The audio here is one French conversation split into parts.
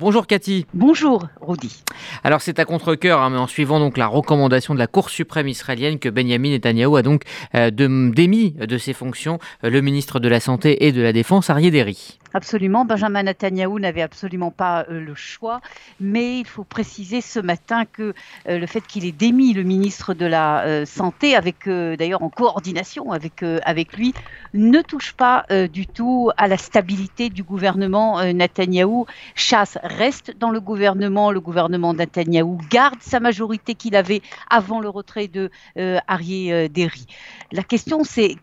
Bonjour Cathy. Bonjour Rudy. Alors c'est à contre-coeur, hein, mais en suivant donc la recommandation de la Cour suprême israélienne que Benjamin Netanyahu a donc euh, démis de ses fonctions euh, le ministre de la Santé et de la Défense, Arié Deri. Absolument, Benjamin Netanyahu n'avait absolument pas euh, le choix, mais il faut préciser ce matin que le fait qu'il ait démis le ministre de la Santé, avec d'ailleurs en coordination avec, avec lui, ne touche pas du tout à la stabilité du gouvernement Netanyahu. Chasse reste dans le gouvernement. Le gouvernement Netanyahou garde sa majorité qu'il avait avant le retrait de euh, euh Derry. La question c'est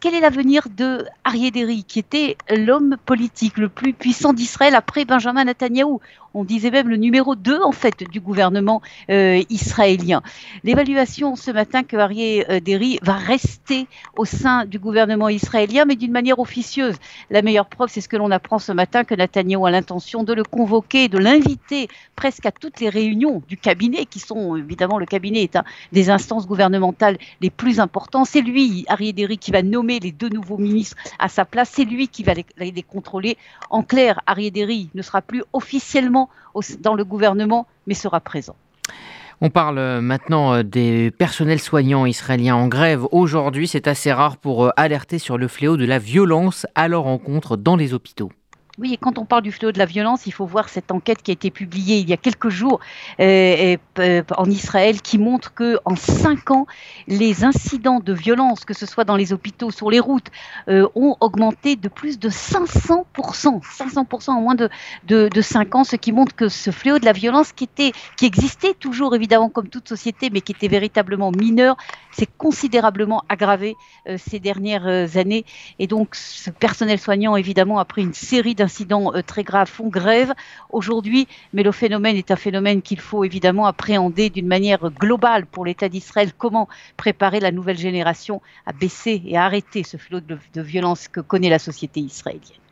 quel est l'avenir de Arié Derry, qui était l'homme politique le plus puissant d'Israël après Benjamin Netanyahou on disait même le numéro 2 en fait du gouvernement euh, israélien. L'évaluation ce matin que Arié euh, Derry va rester au sein du gouvernement israélien, mais d'une manière officieuse. La meilleure preuve, c'est ce que l'on apprend ce matin que Netanyahou a l'intention de le convoquer, de l'inviter presque à toutes les réunions du cabinet, qui sont évidemment le cabinet est un des instances gouvernementales les plus importantes. C'est lui, Derry, qui va nommer les deux nouveaux ministres à sa place. C'est lui qui va les, contrôler. En clair, Derry ne sera plus officiellement dans le gouvernement, mais sera présent. On parle euh, maintenant euh, des personnels soignants israéliens en grève. Aujourd'hui, c'est assez rare pour euh, alerter sur le fléau de la violence à leur encontre dans les hôpitaux. Oui, et quand on parle du fléau de la violence, il faut voir cette enquête qui a été publiée il y a quelques jours euh, euh, en Israël qui montre que en cinq ans, les incidents de violence, que ce soit dans les hôpitaux, sur les routes, euh, ont augmenté de plus de 500 500 en moins de, de, de cinq ans, ce qui montre que ce fléau de la violence qui était, qui existait toujours évidemment comme toute société, mais qui était véritablement mineur, s'est considérablement aggravé ces dernières années. Et donc, ce personnel soignant évidemment a pris une série d incidents euh, très graves font grève aujourd'hui, mais le phénomène est un phénomène qu'il faut évidemment appréhender d'une manière globale pour l'État d'Israël. Comment préparer la nouvelle génération à baisser et à arrêter ce flot de violence que connaît la société israélienne?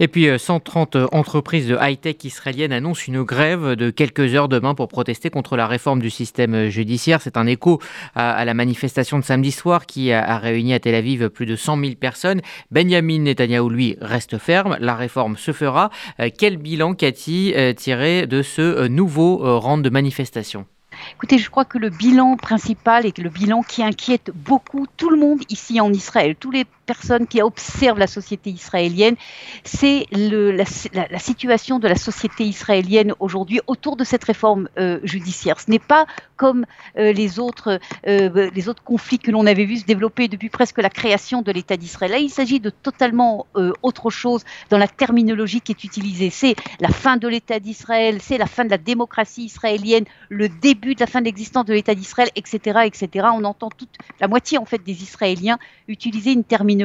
Et puis 130 euh, entreprises de high-tech israéliennes annoncent une grève de quelques heures demain pour protester contre la réforme du système euh, judiciaire. C'est un écho à, la manifestation de samedi soir qui a, réuni à Tel Aviv plus de 100 000 personnes. Benjamin Netanyahu, lui, reste ferme. La réforme se fera. Euh, quel bilan, Cathy, tiré de ce nouveau rang de manifestation? Écoutez, je crois que le bilan principal et le bilan qui inquiète beaucoup tout le monde ici en Israël, tous les personnes qui observent la société israélienne, c'est la, la, situation de la société israélienne aujourd'hui autour de cette réforme euh, judiciaire. Ce n'est pas comme euh, les, autres, euh, les autres conflits que l'on avait vu se développer depuis presque la création de l'État d'Israël. Là, il s'agit de totalement autre chose dans la terminologie qui est utilisée. C'est la fin de l'État d'Israël, c'est la fin de la démocratie israélienne, le début de la fin de l'existence de l'État d'Israël, etc., etc. On entend toute la moitié en fait des Israéliens utiliser une terminologie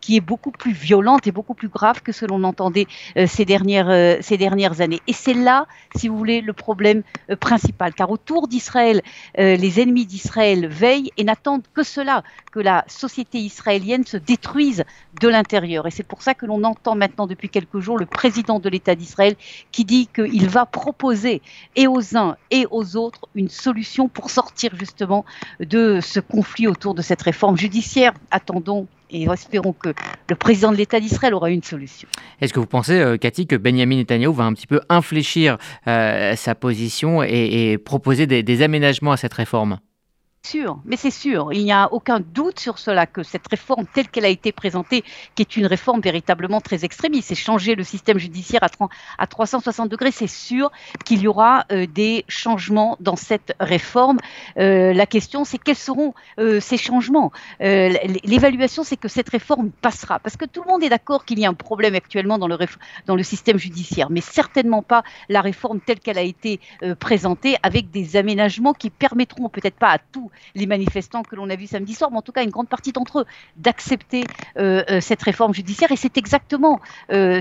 qui est beaucoup plus violente et beaucoup plus grave que ce l'on entendait euh, ces, dernières, euh, ces dernières années. Et c'est là, si vous voulez, le problème euh, principal. Car autour d'Israël, les ennemis d'Israël veillent et n'attendent que cela, que la société israélienne se détruise de l'intérieur. Et c'est pour ça que l'on entend maintenant depuis quelques jours le président de l'État d'Israël qui dit qu'il va proposer et aux uns et aux autres une solution pour sortir justement de ce conflit autour de cette réforme judiciaire. Attendons et espérons que le président de l'État d'Israël aura une solution. Est-ce que vous pensez, euh, Cathy, que Benjamin Netanyahu va un petit peu infléchir euh, sa position et, proposer des aménagements à cette réforme? Sûr, mais c'est sûr, il n'y a aucun doute sur cela que cette réforme telle qu'elle a été présentée, qui est une réforme véritablement très extrémiste, c'est changer le système judiciaire à, à 360 degrés, c'est sûr qu'il y aura euh, des changements dans cette réforme. Euh, la question, c'est quels seront euh, ces changements? L'évaluation, c'est que cette réforme passera, parce que tout le monde est d'accord qu'il y a un problème actuellement dans le, dans le système judiciaire, mais certainement pas la réforme telle qu'elle a été présentée, avec des aménagements qui permettront peut-être pas à tout les manifestants que l'on a vus samedi soir, mais en tout cas une grande partie d'entre eux, d'accepter euh, euh, cette réforme judiciaire. Et c'est exactement euh,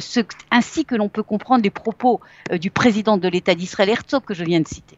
ainsi que l'on peut comprendre les propos du président de l'État d'Israël, Herzog, que je viens de citer.